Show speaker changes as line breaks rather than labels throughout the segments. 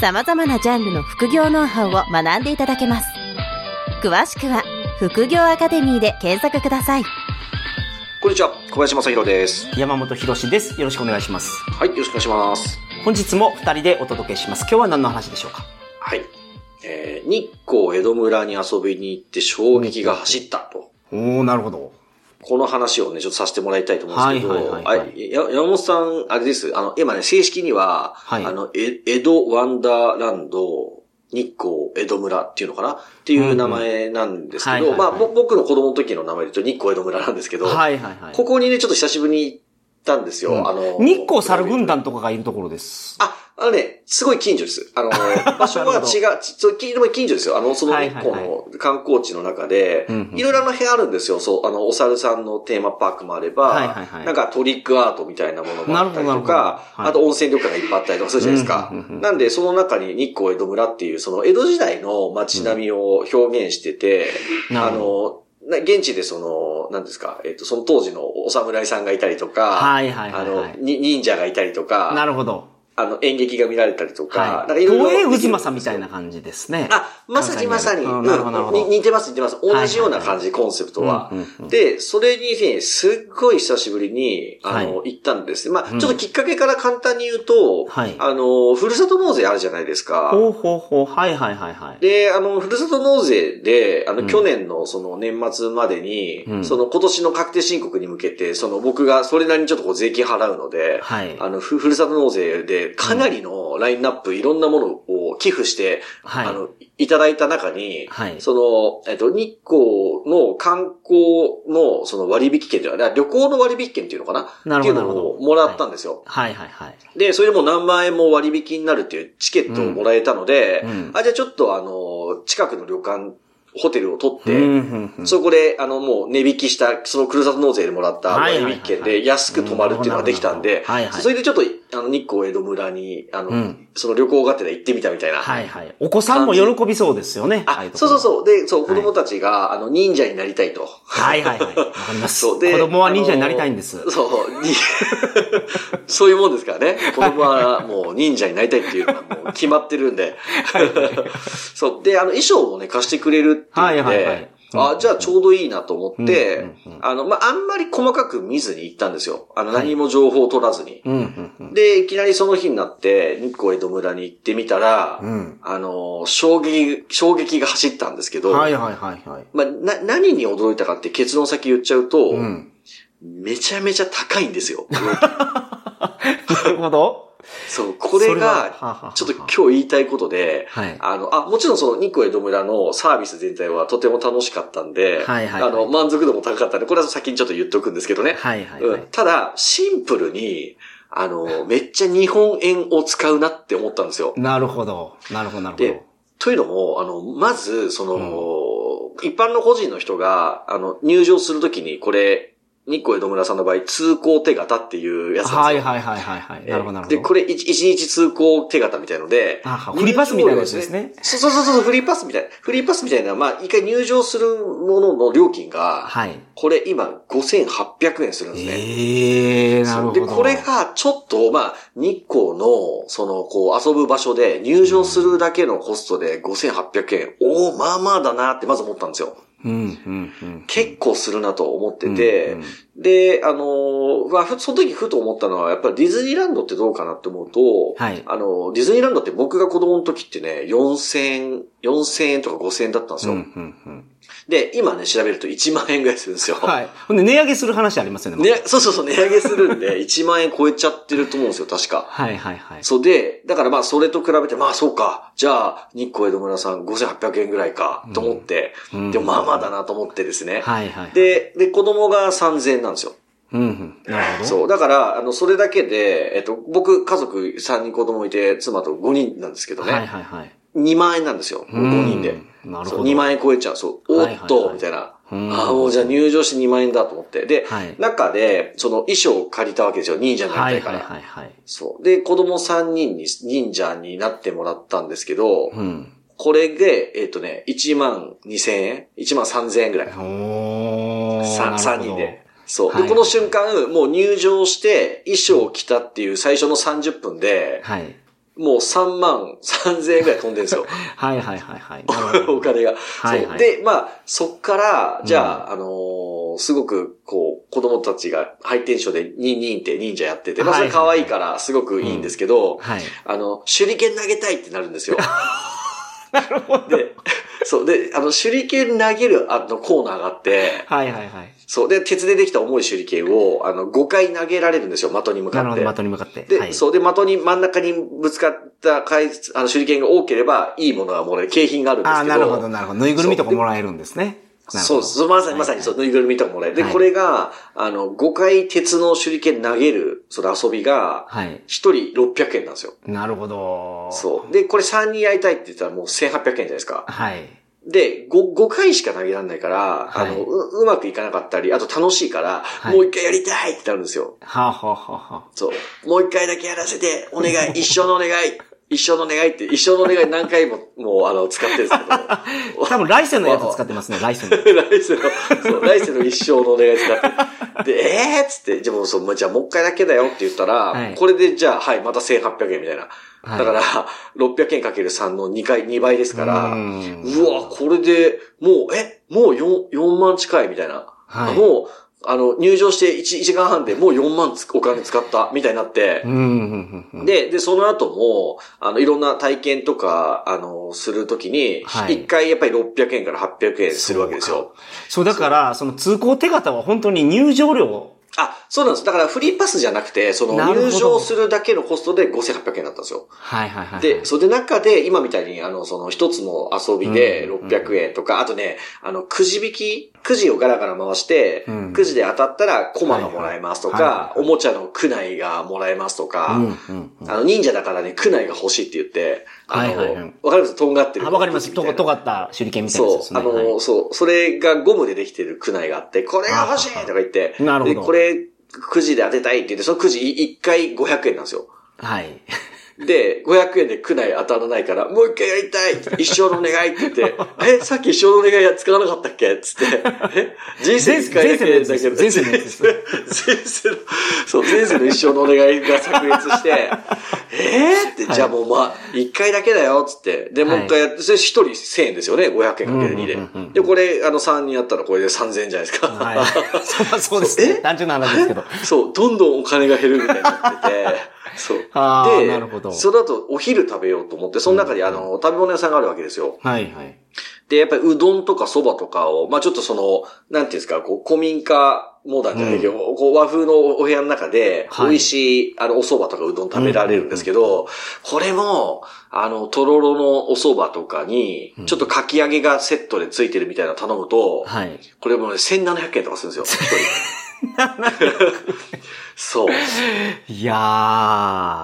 様々なジャンルの副業ノウハウを学んでいただけます。詳しくは副業アカデミーで検索ください。
こんにちは、小林正宏です。
山本博史です。よろしくお願いします。
はい、よろしくお願いします。
本日も二人でお届けします。今日は何の話でしょうか？
はい。えー、日光江戸村に遊びに行って衝撃が走ったと。
おー、なるほど。
この話をね、ちょっとさせてもらいたいと思うんですけど、
はいはいはいはい。
山本さん、あれです。あの、今ね、正式には、
はい。
あの、え江戸ワンダーランド、日光江戸村っていうのかな？っていう名前なんですけど、まあ、ぼ僕の子供の時の名前で言うと日光江戸村なんですけど、
はいはいはい。
ここにね、ちょっと久しぶりにたんですよ。
うん
あの、
日光猿軍団とかがいるところです。
あ、あのね、すごい近所です。あの、場所は違う、ちそうきでも近所ですよ。あの、その日光の観光地の中で
うんう、ん
いろいろな部屋あるんですよ。そう、あの、お猿さんのテーマパークもあれば、
はいはいはい
なんかトリックアートみたいなものもあったりとか、
はい
あと温泉旅館がいっぱいあったりとかするじゃないですか
うんうんうんう。ん
なんで、その中に日光江戸村っていう、その江戸時代の街並みを表現してて、あ
なるほ
の、な現地でその、なんですか、えっと、その当時のお侍さんがいたりとか、
はいはい
あ
はいはい
の、に忍者がいたりとか、
なるほど。
あの、演劇が見られたりとか、
はい。
なんかいろいろ
東映渦政みたいな感じですね。
あ、まさにまさに。
うんなるほどなるほど
うんに似てます似てます。同じような感じ、コンセプトは。で、それにね、すっごい久しぶりに、あの、
は
行ったんです。まあ、
うん
ちょっときっかけから簡単に言うと、
はい
あの、ふるさと納税あるじゃないですか。
ほうほうほう。はいはいはいはい。
で、あの、ふるさと納税で、あの、
うん
去年のその年末までに、
うん
その今年の確定申告に向けて、その僕がそれなりにちょっとこう税金払うので、
はい。
あの、ふ、ふるさと納税でかなりのラインナップ、いろんなものを寄付して、
はい。
あの、いただいた中に、
はい。
その、えっと、日光の観光のその割引券というか、旅行の割引券っていうのかな？
なる
っていうのをもらったんですよ。
はい。はいはい。
で、それでもう何万円も割引になるっていうチケットをもらえたので、
うんうん。
あ、じゃあちょっとあの、近くの旅館、ホテルを取って、
うんうんうん
そこで、あの、もう値引きした、そのふるさと納税でもらった割
はいはいはい
引券で安く泊まるっていうのができたんでそれでちょっと、あの、日光江戸村に、あの、
うん
その旅行がてら行ってみたみたいな。
はいはい。お子さんも喜びそうですよね。
あ、そうそうそう。で、そう、
はい
子供たちが、あの、忍者になりたいと。
はいはいはい。わかります。
そうで
子供は忍者になりたいんです。
そう、に そういうもんですからね。子供はもう忍者になりたいっていうのがもう決まってるんで。そう。で、あの、衣装もね、貸してくれるっていうので、
はいはいはい
あ、じゃあちょうどいいなと思って、
うんうんうん
あの、まあ、あんまり細かく見ずに行ったんですよ。あの、
はい
何も情報を取らずに。で、いきなりその日になって、日光江戸村に行ってみたら、
うん
あの、衝撃、衝撃が走ったんですけど、
はいはいはいはい。
まあ、な、何に驚いたかって結論先言っちゃうと、
うん。
めちゃめちゃ高いんですよ。
なるほど。
そう、これがちょっと今日言いたいことで、
はい
あの、あ、もちろんその日光江戸村のサービス全体はとても楽しかったんで、
はいはいはい
あの、満足度も高かったんで、これは先にちょっと言っとくんですけどね。
はいはいは
うん
い。
ただ、シンプルに、あの、めっちゃ日本円を使うなって思ったんですよ。
なるほど。なるほどなるほ
で
ど。
というのも、あの、まず、その、一般の個人の人が、あの、入場するときに、これ、日光江戸村さんの場合、通行手形っていうやつなんですよ。
はいはいはいはいはい。なるほどなるほど。
で、これ一一日通行手形みたいので、
あはフリーパスみたいなやつですね
そうそうそうそう、フリーパスみたいな。フリーパスみたいな、まあ、一回入場するものの料金が、
はい。
これ今5800円するんですね。
ええー、なるほど。
で、これがちょっと、まあ、日光の、その、こう、遊ぶ場所で入場するだけのコストで5800円。おおまあまあだなってまず思ったんですよ。
うん、うん、うん。
結構するなと思ってて、
うんうん
で、あのーまあ、ふその時ふと思ったのは、やっぱりディズニーランドってどうかなって思うと、
はい
あの、ディズニーランドって僕が子供の時ってね、4000円、4000円とか5000円だったんです
うん、
よ。
うん、うん。
で、今ね、調べると1万円ぐらいするんですよ。
はい。ほんで、値上げする話ありますよね。
ね、そうそうそう、値上げするんで、1万円超えちゃってると思うんですよ、確か。
はい、はい、はい。
そうで、だからまあそれと比べて、まあそうか、じゃあ、日光江戸村さん5800円ぐらいか、と思って、
うん
でもまあまあだなと思ってですね。
はい、はい。、
で、で、子供が3000円なんですよ。
うん、うん。なるほど。
そう。だから、あの、それだけで、えっと、僕、家族3人子供いて、妻と5人なんですけどね。
はい、はい、はい。
2万円なんですよ。5人で。
なるほど。
2万円超えちゃう。そう。おっと、
はいはいはい
みたいな。
うん
ああ、もうじゃあ入場して2万円だと思って。で、
はい
中で、その衣装を借りたわけですよ。忍者にな
はい
りたいから。
はいはいはい。
そう。で、子供3人に忍者になってもらったんですけど、
うん。
これで、えっ、とね、1万2000円 ?1 万3000円ぐらい。
おー。
さ3
なるほど
人で。。そう。
はい
で、この瞬間、もう入場して、衣装を着たっていう最初の30分で、
はい。
もう3万3000円ぐらい飛んでるんですよ。
はいはいはいはい。なるほど
お金が。
はいはい
で、まあ、そっから、じゃあ、あのーすごく、こう、子供たちがハイテンションで、ニンニンって忍者やってて、まあ、それ可愛いから、すごくいいんですけど、
はい。
あの、手裏剣投げたいってなるんですよ。で、そう、で、あの、手裏剣投げるあのコーナーがあって、
はいはいはい。
そう、で、鉄でできた重い手裏剣を、あの、5回投げられるんですよ、的に向かって。
なるほど、的に向かって。
で、
はい、
そう、で、的に真ん中にぶつかった回数、あの、手裏剣が多ければ、いいものがもらえる、景品があるんです
ああ、
けど。
なるほど、なるほど。ぬいぐるみとかもらえるんですね。
そうそう、まさにまさにそう、ぬいぐるみとかもらえる。で、
はい
これが、あの、5回鉄の手裏剣投げる、その遊びが、
はい。
1人600円なんですよ。
なるほど。
そう。で、これ3人やりたいって言ったらもう1800円じゃないですか。
はい。
で、5, 5回しか投げられないから、
はい。
あのう、うまくいかなかったり、あと楽しいから、
い。
もう一回やりたいってなるんですよ。
はあ、はあはあは
そう。もう一回だけやらせて、お願い、一生のお願い、一生のお願いって、一生のお願い何回も、もう、あの、使ってるんですけど。
あ、多分来世のやつ使ってますね、来世の。
来世の、そう、来世の一生のお願い使って。で、えーっつって、じゃあもうそう、じゃあもう一回だけだよって言ったら、
はい
これでじゃあ、はい、また1800円みたいな。
はい
だから、600円かける3の2回、2倍ですから、
う
うんわ、これで、もう、え、もう 4, 4万近いみたいな。
はい
もう、あの、入場して 1, 1時間半でもう4万つお金使った、みたいになって。で、で、その後も、あの、いろんな体験とか、あの、するときに、一、
はい
回やっぱり600円から800円するわけですよ。
そう、だから、その通行手形は本当に入場料。
あ、そうなんです。だからフリーパスじゃなくて、その入場するだけのコストで5800円だったんですよ。
はいはいはい。
で、それで中で、今みたいに、あの、その一つの遊びで
うん
600円とか、あとね、あの、くじ引き、くじをガラガラ回して
うん、
くじで当たったらコマがもらえますとかおもちゃの区内がもらえますと
うん、
か、
うん、うん。
あの、忍者だからね、区内が欲しいって言って、あの、
はいはいはい
わかります？とんがってる。
あ、わかります。とが、った手裏剣みたいなやつ
そう。あの、
はい
そう、それがゴムでできてる区内があって、これが欲しいとか言って、
なるほど
で、これ、くじで当てたいって言って、そのくじ1回500円なんですよ。
はい。
で、500円で区内当たらないから、もう一回やりたい一生のお願いって言って、え、さっき一生のお願いや使わなかったっけ？つって、え、人生一回だけだけど、
前世の
の、そう、前世の一生のお願いが炸裂して、えー？って、じゃあもうまあ、一回だけだよ、つって。で、もう一回やって、それ一人1000円ですよね、500円かける2
うんうんうんうん
で。で、これ、あの、3人やったらこれで3000円じゃないですか。
はい。そ うそうですね。単純な話ですけど。
そう、どんどんお金が減るみたいになってて、そう。で、
なるほど
その後、お昼食べようと思って、その中にあの、食べ物屋さんがあるわけですよ。
はいはい。
で、やっぱりうどんとか蕎麦とかを、まあちょっとその、なんていうんですか、こう、古民家モダンじゃないけど、こう和風のお部屋の中で、
はい
美味しい、あの、お蕎麦とかうどん食べられるんですけど、これも、あの、とろろのお蕎麦とかに、ちょっとかき揚げがセットでついてるみたいなの頼むと、
はい。
これもね、1700円とかするんですよ、一人。そう。
いや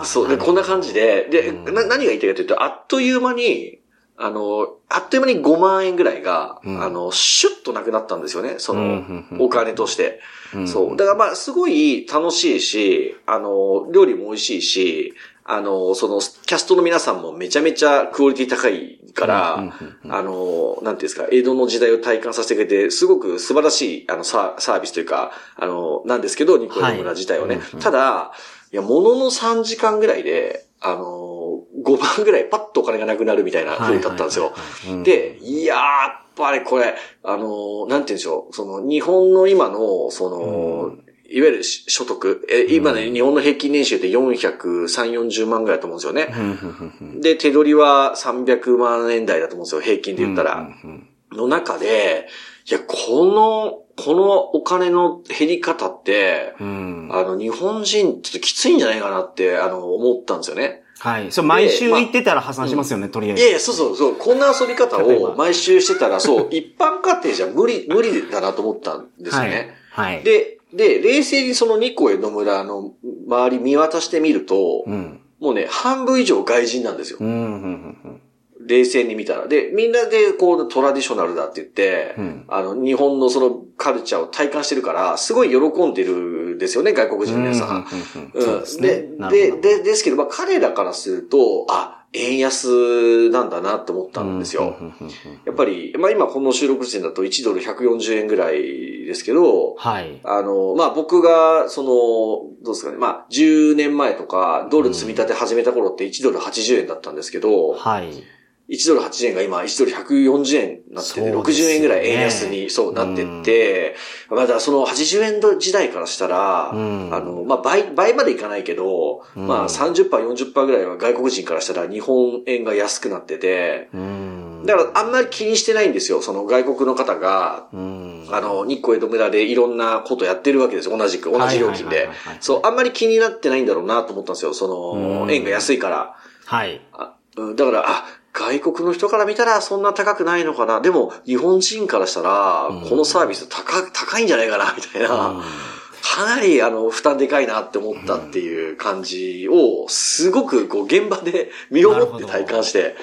ー。
そう。で、こんな感じで、で、な、何が言いたいかというと、あっという間に、あの、あっという間に5万円ぐらいが、
うん
あの、シュッとなくなったんですよね、そ
うんうん
の
う、ん
お金として。
うん
そう。だからまあ、すごい楽しいし、あの、料理も美味しいし、あの、その、キャストの皆さんもめちゃめちゃクオリティ高いから、
うんうんうんうん。
あの、なんていうんですか、江戸の時代を体感させてくれて、すごく素晴らしい、あの、ササービスというか、あの、なんですけど、ニコエの村自体はね。
はいうんうん。
ただ、いや、ものの3時間ぐらいで、あの、5万ぐらいパッとお金がなくなるみたいな風だったんですよ。で、いやー、やっぱりこれ、あの、なんて言うんでしょう、その、日本の今の、その、いわゆるし所得、え、今ね、日本の平均年収って403、40万ぐらいだと思うんですよね。
うんうんうんうん
で、手取りは300万円台だと思うんですよ、平均で言ったら。
うんうん
の中で、いや、この、このお金の減り方って、
うん
あの、日本人ちょっときついんじゃないかなって、あの、思ったんですよね。
はい。そう、毎週行ってたら破産しますよね、とりあえず。
いやいや、そうそうそう、こんな遊び方を毎週してたら、そう、一般家庭じゃ無理、無理だなと思ったんですよね。
はい。はい。
で、で、冷静にそのニコエの村の周り見渡してみると、
うん。
もうね、半分以上外人なんですよ
う。ん、うん、うん
冷静に見たら。で、みんなでこうトラディショナルだって言って、
うん
あの、日本のそのカルチャーを体感してるから、すごい喜んでるんですよね、外国人の皆さん。
で、
で、ですけど、まあ彼らからすると、あ、円安なんだなって思ったんですよ。やっぱり、まあ今この収録時点だと1ドル140円ぐらいですけど、
はい。
あの、まあ僕が、その、どうですかね、まあ10年前とか、ドル積み立て始めた頃って1ドル80円だったんですけど、
はい。
1ドル80円が今1ドル140円になってて、
そうですよ
60
ね
円ぐらい円安にそうなってって、まあだからその80円時代からしたら、
うん
あの、まあ倍、倍までいかないけど、
うん
まあ30%、40%ぐらいは外国人からしたら日本円が安くなってて、
うん。
だからあんまり気にしてないんですよ。その外国の方が、
うん、
あの、日光江戸村でいろんなことやってるわけですよ。同じく、同じ料金で。そう、あんまり気になってないんだろうなと思ったんですよ。その、
うん
円が安いから。
はい。
だから、あ、外国の人から見たらそんな高くないのかな。でも、日本人からしたら
うん、
このサービス高、高いんじゃないかな、みたいな。
うん
かなり、あの、負担でかいなって思ったっていう感じを、すごく、こう、現場で身をもって体感して。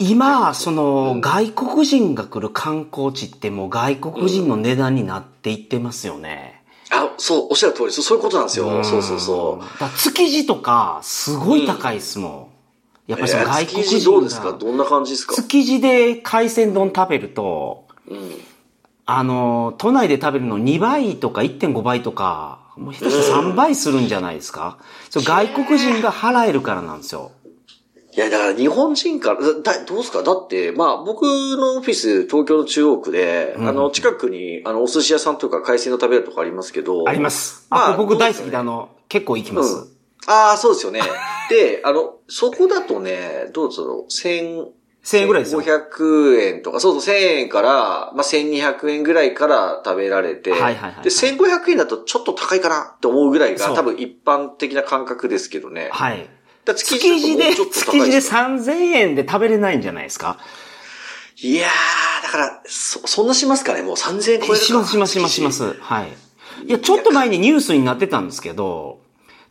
今、その、外国人が来る観光地ってもう外国人の値段になっていってますよね。
あ、そう、おっしゃる通りです。そういうことなんですよ。
ん
そうそうそう。
築地とか、すごい高いですもん。やっぱりその
えー
外国
築地
人が。
どうですか？どんな感じですか？
築地で海鮮丼食べると、
うん。
あの、都内で食べるの2倍とか1.5倍とか、もう下手したら3倍するんじゃないですか、そう外国人が払えるからなんですよ。
いや、だから日本人から、だ、だどうですか？だって、まあ、僕のオフィス、東京の中央区で、
うん
あの、近くに、あの、お寿司屋さんとか海鮮の食べるとかありますけど。
あります。
まあ
あ、僕大好き
で、
あの、結構行きます。
うんああ、そうですよね。で、あの、そこだとね、どうぞ千、
1000円ぐらいですよ。
500円とか、そうそう、1000円から、まあ、1200円ぐらいから食べられて、
はいはいはい
で、1500円だとちょっと高いかなって思うぐらいが、多分一般的な感覚ですけどね。
はい。
だ
築地で、築地で
高いですよ
3000円で食べれないんじゃないですか？
いやー、だから、そ、そんなしますかね？もう3000円超えるか
しますしますしますしま。す。はい。いや、ちょっと前にニュースになってたんですけど、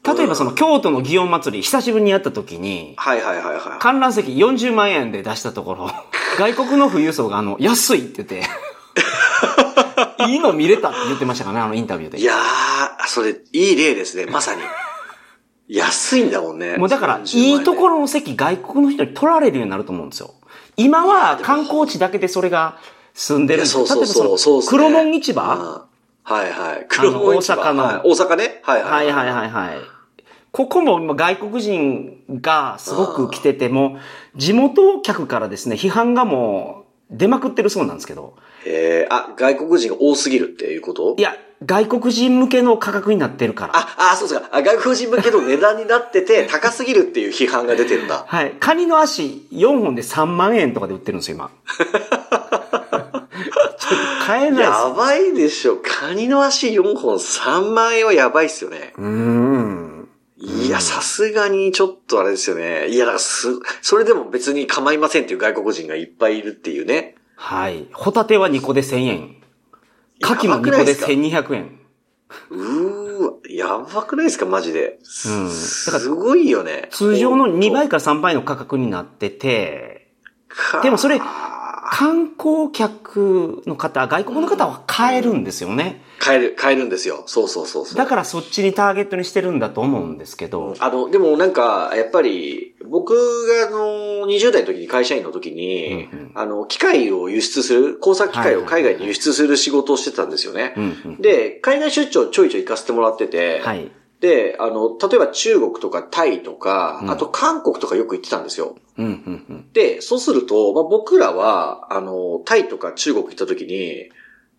例えばその京都の祇園祭り、久しぶりにやった時に、
はいはいはいはい。
観覧席40万円で出したところ、外国の富裕層があの、安いって言って、いいの見れたって言ってましたかね、あのインタビューで。
いやー、それ、いい例ですね、まさに。安いんだもんね。
もうだから、
30万円
いいところの席外国の人に取られるようになると思うんですよ。今は観光地だけでそれが住んでるんです
そうそうそう、そうっすね
黒門市場
うんはいはい。黒門市場
大阪の
はい大阪ね？はいは。
はいいはいはいはい。ここもまあ外国人がすごく来てても、地元客からですね、批判がもう出まくってるそうなんですけど、
えー、あ、外国人が多すぎるっていうこと？
いや、外国人向けの価格になってるから。
あ、あ、そうですか。あ外国人向けの値段になってて、高すぎるっていう批判が出てるんだ。
はい。カニの足4本で3万円とかで売ってるんですよ、今。買えない
や
よ。
ばいでしょ。カニの足4本3万円はやばいっすよね。
うーん。
いや、さすがにちょっとあれですよね。いや、だからす、それでも別に構いませんっていう外国人がいっぱいいるっていうね。
はい。ホタテは2個で1000円。牡蠣も2個で1200円。
うーわ、やばくないですかマジで。す
うん
すごいよね。
通常の2倍から3倍の価格になってて、でもそれ
か
観光客の方、外国の方は買えるんですよね。
買える、買えるんですよ。そうそうそうそう。
だからそっちにターゲットにしてるんだと思うんですけど。
あの、でもなんか、やっぱり、僕があの、20代の時に会社員の時に、
うんうん
あの、機械を輸出する、工作機械を海外に輸出する仕事をしてたんですよね。で、海外出張ちょいちょい行かせてもらってて、
はい。
で、あの、例えば中国とかタイとか、
うん
あと韓国とかよく行ってたんですよ。
うんうんうん。
で、そうすると、まあ、僕らは、あの、タイとか中国行った時に、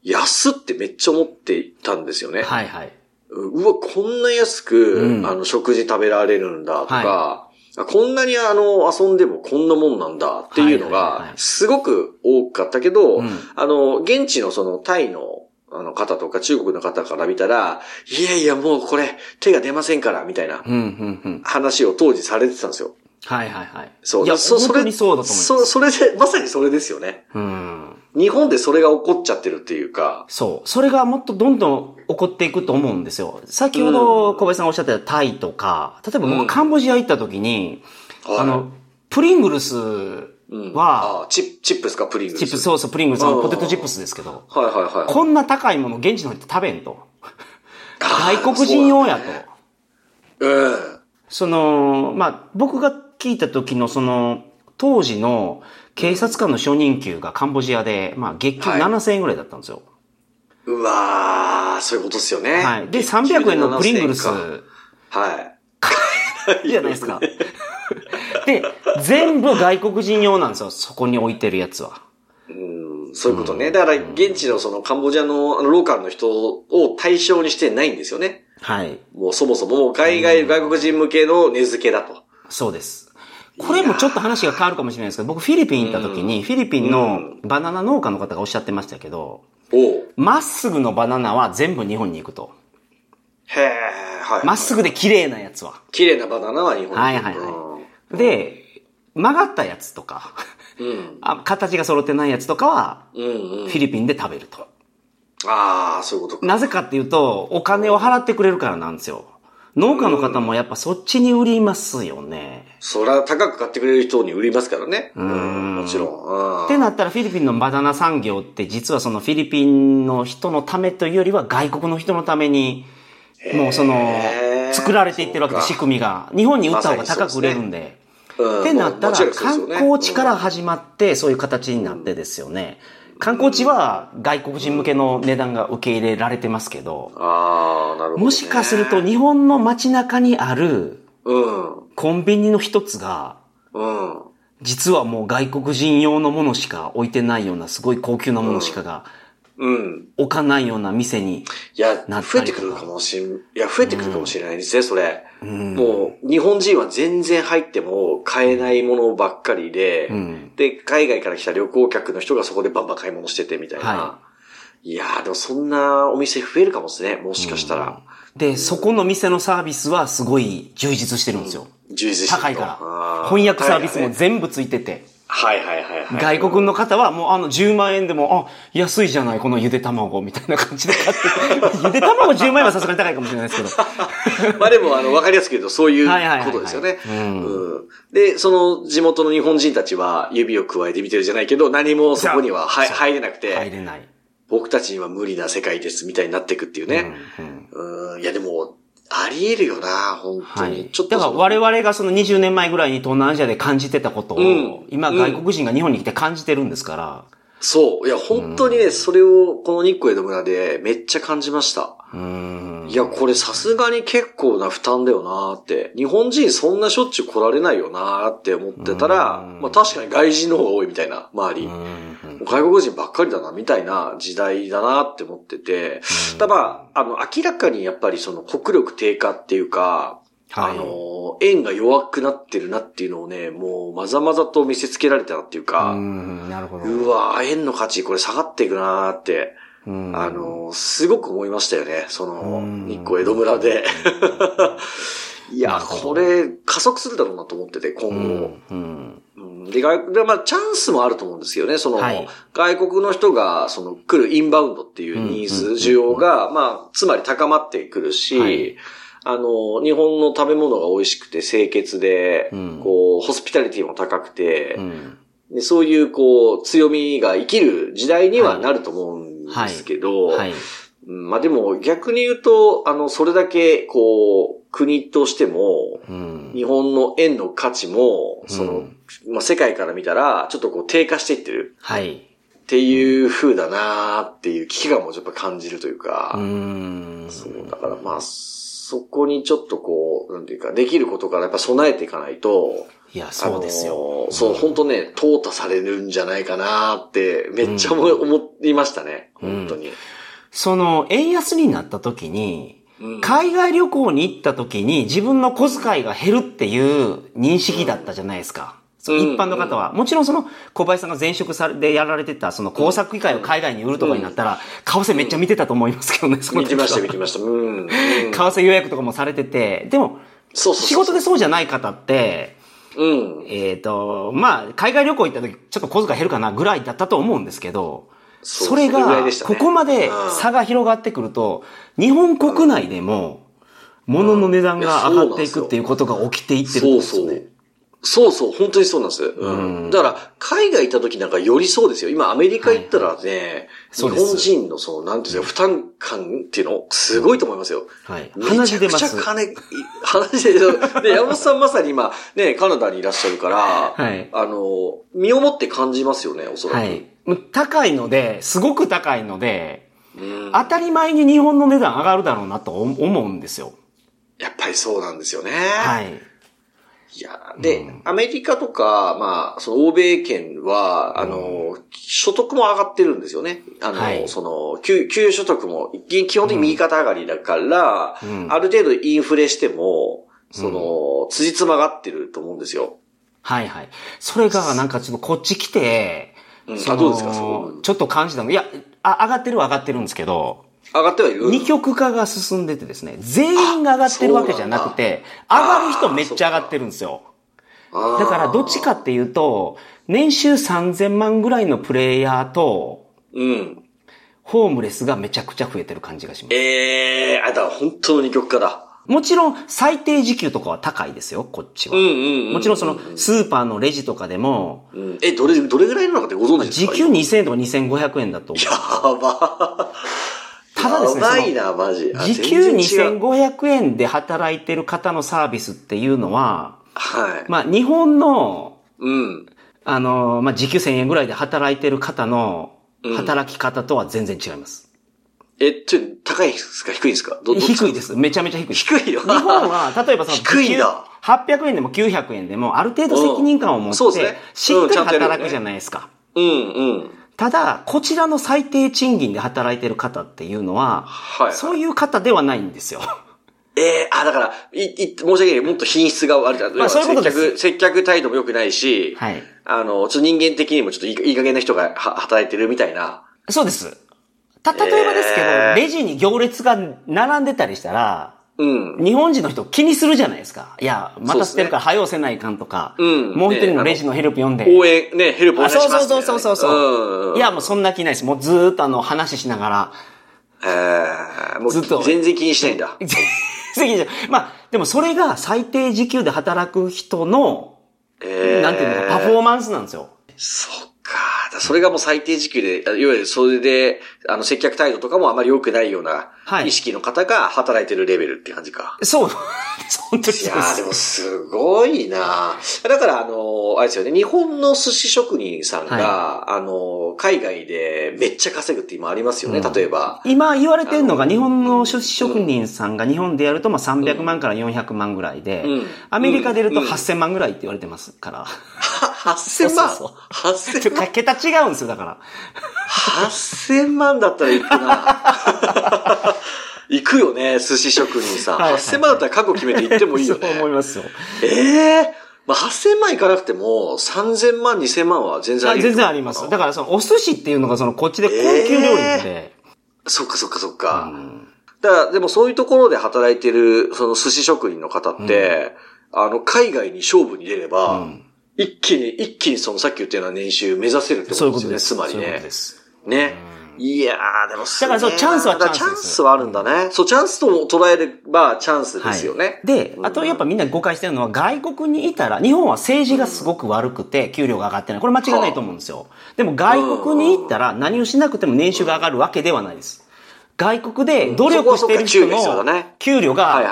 安ってめっちゃ思っていたんですよね。
はいはい。
うわ、こんな安く、
うん
あの、食事食べられるんだとか、
は
あこんなにあの、遊んでもこんなもんなんだっていうのがすごく多かったけど、
うん
あの、現地のそのタイの、あの方とか中国の方から見たら、いやいやもうこれ手が出ませんから、みたいな
うんうんうん。
話を当時されてたんですよ。
はいはいはい。
そう。
いや、
そ
本当にそうだと思います。
そ、それで、まさにそれですよね。
うん。
日本でそれが起こっちゃってるっていうか、
そう。それがもっとどんどん起こっていくと思うんですよ。先ほど小林さんがおっしゃってたタイとか、例えば
うん
僕カンボジア行った時に、
はい
あの、プリングルス
うん
は
あチチップですかプリングルス。
チップス、そうそう、プリングルス、あの
うん
ポテトチップスですけど、
はいはいはい。
こんな高いもの現地の人食べんと。外国人用やと。
うん。
その、まあ、僕が聞いた時のその、当時の警察官の初任給がカンボジアで、まあ、月給
はい
7000円ぐらいだったんですよ。
うわー、そういうことですよね。
はい。で、300円のプリングルス、
はい。
じゃないですか。で、全部外国人用なんですよ、そこに置いてるやつは。
うんそういうことね。だから、現地のそのカンボジアのあのローカルの人を対象にしてないんですよね。
はい。
もうそもそももう海外、外国人向けの値付けだと。
そうです。これもちょっと話が変わるかもしれないですけど、僕フィリピン行った時に、フィリピンのバナナ農家の方がおっしゃってましたけど、まっすぐのバナナは全部日本に行くと。
へえ、はい。
まっすぐで綺麗なやつは。
綺麗なバナナは日本に。
はいはいはい。で、曲がったやつとか、
うん。
あ形が揃ってないやつとかは、
うんうん。
フィリピンで食べると。
ああ、そういうことか。
なぜかっていうと、お金を払ってくれるからなんですよ。農家の方もやっぱそっちに売りますよね。
そりゃ高く買ってくれる人に売りますからね。うん
ん
もちろん。うん
ってなったらフィリピンのバナナ産業って実はそのフィリピンの人のためというよりは外国の人のために、もうその作られていってるわけで仕組みが。日本に売った方が高く売れるんで。
うん
ってなったら、観光地から始まって、そういう形になってですよね。観光地は外国人向けの値段が受け入れられてますけど、
ああ、なるほど、ね。
もしかすると日本の街中にある
うん。
コンビニの一つが、
うん。
実はもう外国人用のものしか置いてないような、すごい高級なものしかが
うん。
置かないような店に、
いや、
なったりとか。
増えてくるかもしん、いや、増えてくるかもしれないですね、それ。
うん。
もう、日本人は全然入っても買えないものばっかりで、
うん。
で、海外から来た旅行客の人がそこでバンバン買い物しててみたいな。、
はい。
やー、でもそんなお店増えるかもですね、もしかしたら。
で、そこの店のサービスはすごい充実してるんですよ。
充実してると
高いから。翻訳サービスも全部ついてて。
はいはいはいはい。
外国の方はもうあの10万円でも、あ、安いじゃない、このゆで卵みたいな感じで買って。ゆで卵10万円はさすがに高いかもしれないですけど。
まあでも、あの、わかりやすく言うと、そういうことですよね。で、その地元の日本人たちは指を加えて見てるじゃないけど、何もそこには入れなくて、
入れない。
僕たちには無理な世界です、みたいになっていくっていうね。
うん
うん、いやでも、あり得るよな、本当に。
はい。
ちょっと
だから我々がその20年前ぐらいに東南アジアで感じてたことを、
うん
今外国人が日本に来て感じてるんですから、
そう。いや、本当にね、それを、この日光江戸村でめっちゃ感じました。
うん。
いや、これさすがに結構な負担だよなって。日本人そんなしょっちゅう来られないよなって思ってたら、
うん
まあ確かに外人の方が多いみたいな、周り。
うん
外国人ばっかりだな、みたいな時代だなって思ってて。ただまあ、あの、明らかにやっぱりその国力低下っていうか、
はい
あの、円が弱くなってるなっていうのをね、もうまざまざと見せつけられたなっていう
う
か、
ん、なるほど。
うわ円の価値これ下がっていくなーって、
うん
あの、すごく思いましたよね。その
うん、
日光江戸村で。いや、これ加速するだろうなと思ってて、今
う
後。
ん。うん。
うん。で、外でまあ、チャンスもあると思うんですよね。その、
はい。
外国の人が、その、来るインバウンドっていうニーズ、需要が、まあ、つまり高まってくるし、
はい。
あの、日本の食べ物が美味しくて清潔で、
うん。
こう、ホスピタリティも高くて、
うん。
でそういう、こう、強みが生きる時代にはなると思うんですけど、
はい。
うんまあでも逆に言うと、あの、それだけ、こう、国としても、
うん
日本の円の価値も、その、
うん
まあ世界から見たら、ちょっとこう低下していってる
はい。
っていう風だなーっていう危機感もちょっと感じるというか、
うん。
そう、だからまあ、そこにちょっとこう、なんていうか、できることからやっぱ備えていかないと、
いや、そうですよ。
あのーそう、本当ね、淘汰されるんじゃないかなーって、めっちゃ思いましたね。本当に。
その、円安になった時に、
うん
海外旅行に行った時に自分の小遣いが減るっていう認識だったじゃないですか。そう
うん
一般の方は。もちろんその小林さんが前職されでやられてたその工作機械を海外に売るとかになったら、為替めっちゃ見てたと思いますけどね、その
見てました、見てました。うん。うん
為替予約とかもされてて、でも、
そうそうそう
仕事でそうじゃない方って、
うん。
えっ、と、まあ、海外旅行行った時、ちょっと小遣い減るかなぐらいだったと思うんですけど、
そ
れが、ここまで差が広がってくると、日本国内でも、物の値段が上がっていくっていうことが起きていってるってことですね。
そうそう、本当にそうなんです。う
うん
ん。だから、海外行った時なんかよりそうですよ。今、アメリカ行ったらね、日
そうです
本人のその、なんていうんですか、負担感っていうの、すごいと思いますよ。
はい。
めちゃく。ちゃ金、い鼻血出る。で、山本さんまさに今、ね、カナダにいらっしゃるから、
はい
あの、身をもって感じますよね、おそらく。
はい。高いので、すごく高いので、
うん
当たり前に日本の値段上がるだろうなと思思うんですよ。
やっぱりそうなんですよね。
はい。
いや、で、アメリカとか、まあ、その欧米圏は、あの、所得も上がってるんですよね。あの、
はい
その、給、給与所得も、基基本的に右肩上がりだから、
うん
ある程度インフレしても、その、辻褄が合ってると思うんですよ。
はいはい。それがなんかちょっとこっち来て、
うんあどうですか？
ちょっと感じたの。いや、あ上がってるは上がってるんですけど、
上がってはいる
二極化が進んでてですね、全員が上がってるわけじゃなくて、
あ
上がる人めっちゃ上がってるんですよ。だからどっちかっていうと、年収3000万ぐらいのプレイヤーと、
うん。
ホームレスがめちゃくちゃ増えてる感じがします。
ええー、あ、だから本当の二極化だ。
もちろん最低時給とかは高いですよ、こっちは。
うんうんうんうん
もちろんそのスーパーのレジとかでも、
うんえ、どれ、どれぐらいなのかってご存知ですか？
時給2000円とか2500円だと思う。
やば。
ただですね
やばいな、マジ。あ
時給
全然違う
2500円で働いてる方のサービスっていうのは、
はい。
まあ日本の、
うん。
あの、まあ時給1000円ぐらいで働いてる方の
うん
働き方とは全然違います。
え、ちょ、高いですか？低いですか？
低いです。めちゃめちゃ低いです。
低いよ。
日本は、例えばその
低いんだ
800円でも900円でも、ある程度責任感を持って
うんそうですね、
しっかり働くじゃないですか。
うんうん。
ただ、こちらの最低賃金で働いてる方っていうのは、
はい。
そういう方ではないんですよ。
ええあ、だから、い、い、申し訳ない。もっと品質が悪いじゃん。
まあそういうことです
接客、接客態度も良くないし、
はい。
あの、ちょっと人間的にもちょっといいいい加減な人がは働いてるみたいな。
そうです。た、例えばですけど、
えー
レジに行列が並んでたりしたら、
うん。
日本人の人気にするじゃないですか。いや、待たせてるから
そ
早押せないかんとか、
うん
もう一人のレジのヘルプ読んで。
応援、ね、ヘルプお願いします、
あそうそうそうそうそう。
うんうん。
いや、もうそんな気ないです。もうずーっとあの、話しながら、
えー、もう
ずっと
全然気にしないんだ。
責任まあ、でもそれが最低時給で働く人の、
えー、
なんていうのか、パフォーマンスなんですよ。
そっか。だそれがもう最低時給で、あいわゆるそれで、あの、接客態度とかもあまり良くないような
はい。
意識の方が働いてるレベルって感じか。
そう。本当に
いや
で
もすごいな。だからあの、あれですよね、日本の寿司職人さんが、あの、海外でめっちゃ稼ぐって今ありますよね、
うん。
例えば。
今言われてるのが、日本の寿司職人さんが日本でやると、まあ300万から400万ぐらいで
うん、
アメリカでやると
うん。
8000万ぐらいって言われてますから。
8000万
そう
?8000 万
桁違うんですよ、だから。
8000万だったら行くな 行くよね、寿司職人さん。
はいはい
8000万だったら覚悟決めて行ってもいいよね。
そう思いますよ。
ええまあ、8000万いかなくても、3000万、2000万は全然あり
あ全然あります。だからそのお寿司っていうのがそのこっちで高級料理なんで。
そっかそっかそっか。
うん
だから、でもそういうところで働いてる、その寿司職人の方って、あの、海外に勝負に出れば、
うん
一気に、一気にそのさっき言ったような年収目指せるってことですよね、
いうことです。
つまりね
そういうことで。す。
ね。いやー、でも
だからそうチャンスはチャンス
チャンスはあるんだね。そう、チャンスとも捉えればチャンスですよね。
で、あとやっぱみんな誤解してるのは外国にいたら、日本は政治がすごく悪くて給料が上がってない。これ間違いないと思うんですよ。でも外国に行ったら何をしなくても年収が上がるわけではないです。外国で努力してる人の
ね
給料が
はい。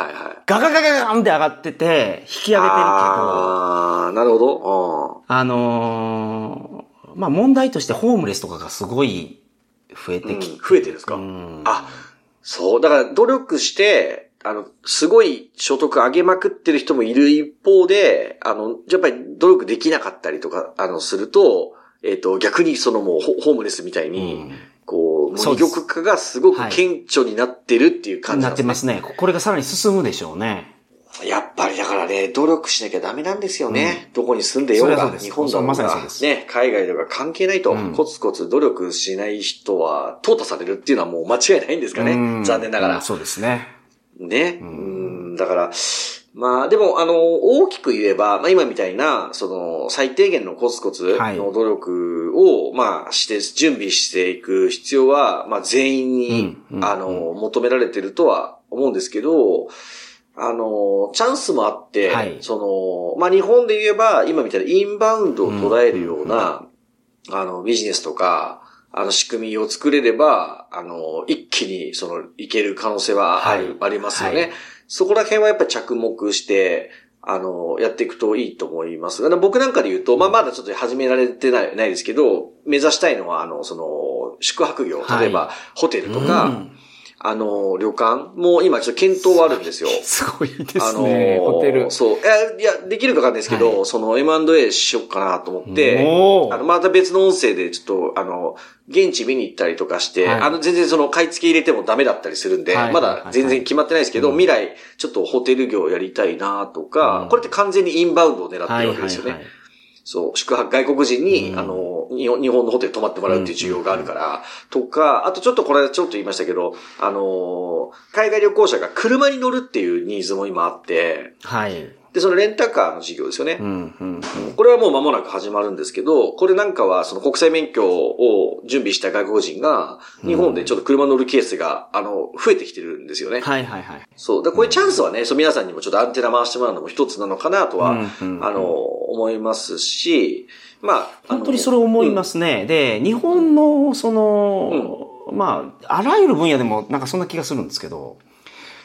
ガガガガガンって上がってて引き上げてるけど、
あー、なるほど。
あのーまあ問題としてホームレスとかがすごい増え
うん。うん
てきて、
増えてるんですか？
うん
あ、そう。だから努力して、あの、すごい所得上げまくってる人もいる一方で、あの、やっぱり努力できなかったりとか、あの、すると、えっ、と、逆にそのもうホホームレスみたいに、
うん
こう、も
そううです
二極化がすごく顕著になってるっていう感じ
な
なんですね。
ってますね。これがさらに進むでしょうね。
やっぱりだからね、努力しなきゃダメなんですよね。どこに住んでようが、日本だろうがね、海外とか関係ないと、
うん
コツコツ努力しない人は淘汰されるっていうのはもう間違いないんですかね。
うん
残念ながら。
うんそうですね。
ね。
う
うんん、だから、まあでも、あの、大きく言えば、まあ今みたいな、その、最低限のコツコツ
はい。
の努力を、まあして、準備していく必要は、まあ全員に、あの、求められてるとは思うんですけど、あの、チャンスもあって、
はい。
その、まあ、日本で言えば、今みたいなインバウンドを捉えるような、あの、ビジネスとか、あの、仕組みを作れれば、あの、一気に、その、いける可能性はある、
はい。
ありますよね。
はい
そこら辺はやっぱり着目して、あの、やっていくといいと思います。あの僕なんかで言うと、まあ、まだちょっと始められてないないですけど、目指したいのは、あの、その、宿泊業、
はい。
例えば、ホテルとか、
うん
あの、旅館も今ちょっと検討はあるんですよ。
すごいで
あの
すね、ホテル。
そう。いや、いや、できるかわかんないですけど、
は
その M&A しようかなと思って、あの、また別の音声でちょっと、あの、現地見に行ったりとかして、
はい
あの、全然その買い付け入れてもダメだったりするんで、
はい
まだ全然決まってないですけど、
うん
未来、ちょっとホテル業をやりたいなとか、
うん
これって完全にインバウンドを狙って
はいはい
るわけですよね。
はい。
そう、宿泊、外国人に、
うん
あの、日本日本のホテル泊まってもらうっていう需要があるから、とか、あとちょっとこれちょっと言いましたけど、あの、海外旅行者が車に乗るっていうニーズも今あって、
はい。
で、そのレンタカーの事業ですよね。
うん、うん、うん。
これはもう間もなく始まるんですけど、これなんかはその国際免許を準備した外国人が、日本でちょっと車乗るケースが、あの、増えてきてるんですよね。
はいはいはい。
そう。で、こういうチャンスはね、そう皆さんにもちょっとアンテナ回してもらうのも一つなのかなとは、
うんうんうん
あの、思いますし、まあ、
本当にそれ思いますね。で、日本の、その、まあ、あらゆる分野でもなんかそんな気がするんですけど、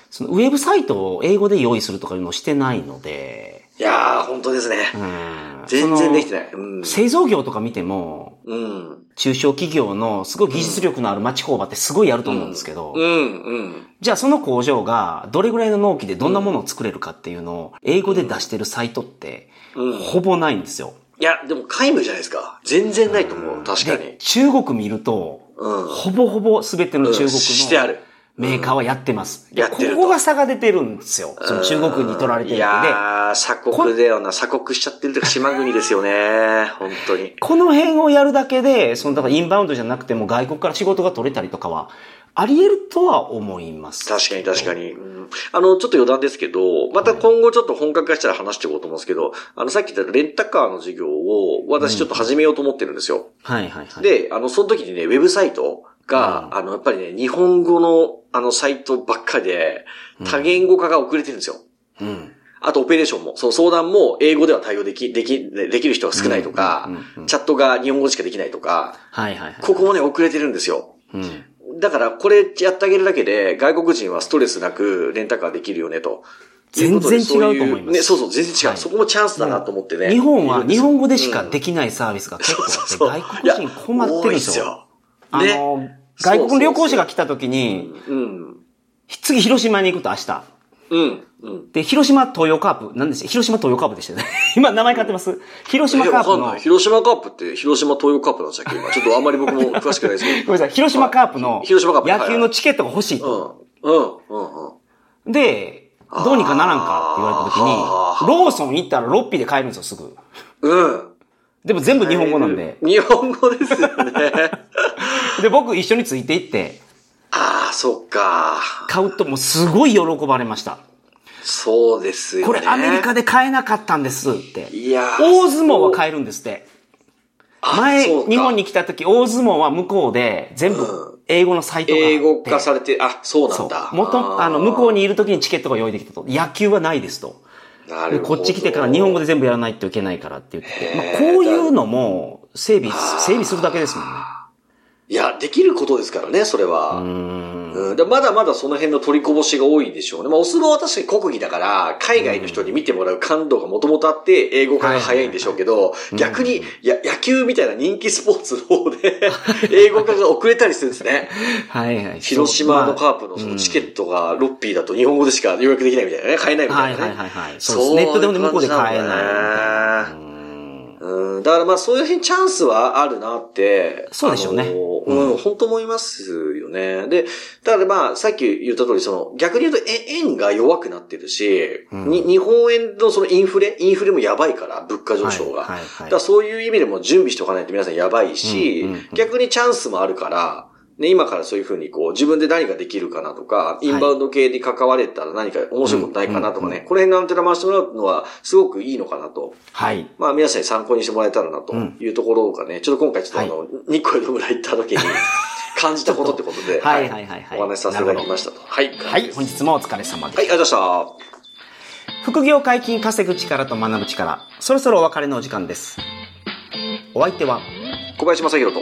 そのウェブサイトを英語で用意するとかいうのをしてないので、
いやー、本当ですね。
うん
全然できて
ない。
うん。
製造業とか見ても、
うん。
中小企業のすごい技術力のある町工場ってすごいあると思うんですけど、
うん、うん。
じゃあその工場がどれぐらいの納期でどんなものを作れるかっていうのを英語で出してるサイトって
うん。
ほぼないんですよ。
いや、でも皆無じゃないですか。全然ないと思う。確か
で
に。
中国見ると、
うん。
ほぼほぼ全ての中国
うんしてあ
の
る。
メーカーはやってます。で
やってると
ここが差が出てるんですよ。その中国に取られてる
い
ってで。
やー、鎖国だよな。鎖国しちゃってるとか島国ですよね。本当に。
この辺をやるだけで、その、だからインバウンドじゃなくても外国から仕事が取れたりとかは、あり得るとは思います。
確かに確かに。うんあの、ちょっと余談ですけど、また今後ちょっと本格化したら話していこうと思うんですけど、あの、さっき言ったレンタカーの事業を私ちょっと始めようと思ってるんですよ。
はいはいはい。
で、あの、その時にね、ウェブサイトが、
うん
あの、やっぱりね、日本語の、あの、サイトばっかりで、多言語化が遅れてるんですよ。
うん。
あと、オペレーションも、その相談も英語では対応でき、でき、できる人が少ないとか
うんうんうん、
チャットが日本語しかできないとか、
はいはいはい。
ここもね、遅れてるんですよ。
うん。
だから、これやってあげるだけで、外国人はストレスなくレンタカーできるよね、と。
全然違うと思います
そううね、そうそう、全然違う。
はい
そこもチャンスだなと思ってね。
日本は日本語でしか
うん
できないサービスが結構あって、
そう
外国人困ってるんですよ。あの、外国の旅行者が来た時に、
うん。
次広島に行くと明日。
うん。うん。
で、広島東洋カープ、なんでした？広島東洋カープでしたよね。今名前変わってます？広島
え
カープの。
広島カープって、広島東洋カープなんでしたっけ今。ちょっとあんまり僕も詳しくないですけど。
ごめんなさい、広島カープの
広島カープ
野球のチケットが欲しいと。
うん。うん。うん。うん。
で、どうにかならんかって言われた時にローソン行ったらロッピーで買えるんですよ、すぐ。
うん。
でも全部日本語なんで。
日本語ですよね。
で、僕一緒について行って、
ああ、そっか。
買うともうすごい喜ばれました。
そうですよね。
これアメリカで買えなかったんですって。
いやー
大相撲は買えるんですって。
あ
前、日本に来た時、大相撲は向こうで全
うん
部英語のサイトがあって。
英語化されて、あ、そうな
そ
んだ。
う。元、あの、向こうにいる時にチケットが用意できたと。野球はないですと。
なるほど。
でこっち来てから日本語で全部やらないといけないからって言ってて。まあ、こういうのも整備、整備するだけですもんね。
いや、できることですからね、それは。
うーん。
うん、でまだまだその辺の取りこぼしが多いんでしょうね。まあ、お相撲は確かに国技だから、海外の人に見てもらう感度がもともとあって、英語化が早いんでしょうけど、
い
逆に、や、野球みたいな人気スポーツの方で、英語化が遅れたりするんですね。
はいはい。
広島のカープの
まあ
そのチケットがロッピーだと日本語でしか予約できないみたいなね、買えないみた
はいい
なね。
はいはいはい。そうです。ネットでもね向こうで買えないみたいな。
う
うん
うん、だからまあそういう辺チャンスはあるなって。
そうでしょうね
うん、本当思いますよね。で、だからまあさっき言った通り、その逆に言うとえ円が弱くなってるし、
うん
に日本円のそのインフレ、インフレもやばいから、物価上昇が。
はいはいはい
だそういう意味でも準備しておかないと皆さんやばいし、
うんうんうん
逆にチャンスもあるから、ね、今からそういうふうにこう自分で何ができるかなとか、インバウンド系に関われたら何か面白いことないかなとかね、
うんうん
この辺のアンテナ回してもらうのはすごくいいのかなと。
はい。
まあ皆さんに参考にしてもらえたらなというところがね、ちょっと今回ちょっとあの、日光江戸村行った時に 感じたことってことで、
はいはいはいはい
お話しさせていただきましたと。はい。
はい。本日もお疲れ様でした。
はい、ありがとうございました。
副業解禁稼ぐ力と学ぶ力、そろそろお別れのお時間です。お相手は
小林正宏と。